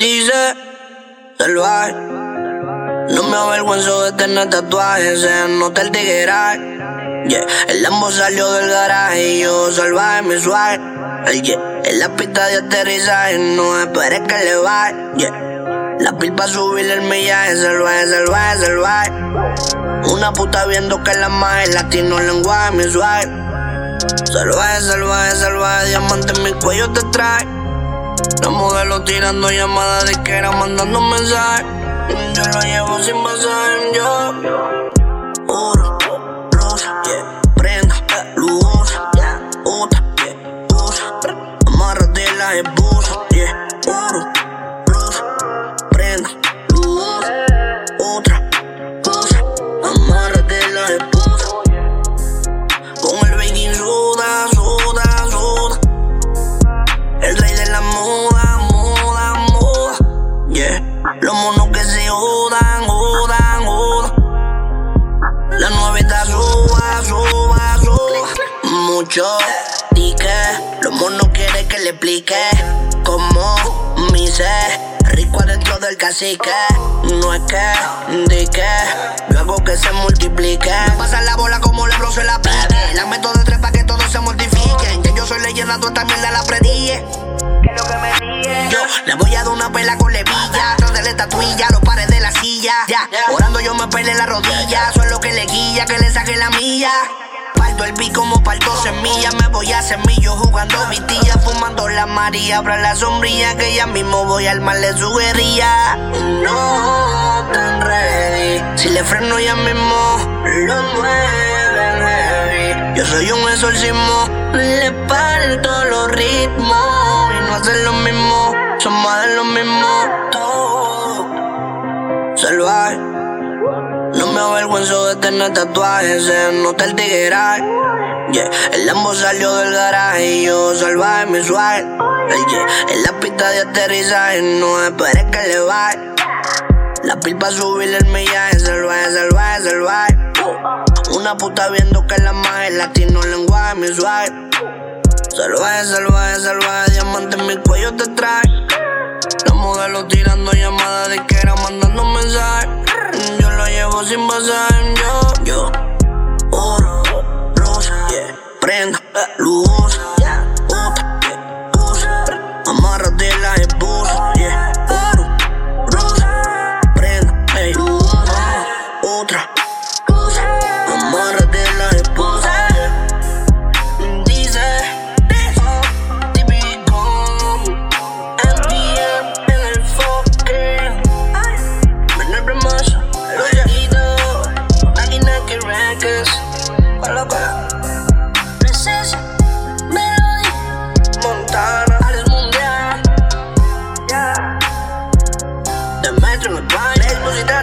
Dice salvaje. No me avergüenzo de tener tatuajes, se nota el tigueraje. Yeah. El Lambo salió del garaje y yo salvaje mi suave. Yeah. En la pista de aterrizaje, no esperes que le baje. Yeah. La pil pa' subir el millaje, salvaje, salvaje, salvaje. Una puta viendo que la magia latino lenguaje, mi suave. Salvaje, salvaje, salvaje, diamante en mi cuello te trae. La modelo tirando llamadas de que era mandando mensajes. Yo lo llevo sin pasar, Mucho dique. Los monos quieren que le explique. Como mi ser. Rico adentro del cacique. No es que, di que. Yo que se multiplique. Pasa la bola como le se la pique. La meto de tres pa' que todos se mortifiquen. Que yo soy leyenda, tú esta mierda la predije. Yo le voy a dar una pela con levilla. Tras de la estatuilla, los pares de la silla. Ya, orando yo me pele la rodilla. Eso es lo que le guía, que le saque la milla. El pico como parto semilla. Me voy a semillo jugando vitilla. Fumando la María. Abra la sombrilla que ya mismo voy a armarle su guerrilla. No tan ready. Si le freno ya mismo lo mueven heavy. Yo soy un exorcismo. Le parto los ritmos. Y no hacen lo mismo. Son más de lo mismo. Me avergüenzo de tener tatuajes, se nota el tigueraje. Yeah. El Lambo salió del garaje y yo salvaje mi suave. Yeah. En la pista de aterrizaje, no esperes que le baje. La pil pa' subir el millaje, salvaje, salvaje, salvaje. Una puta viendo que la magia latino lenguaje, mi suave. Salvaje, salvaje, salvaje, diamante en mi cuello te trae. La modelo tirando llamadas de que era mandando mensajes. Sin pasar, yo, yo. Oro, rosa, yeah. prenda, luz, Yeah The Metro en el Exposita.net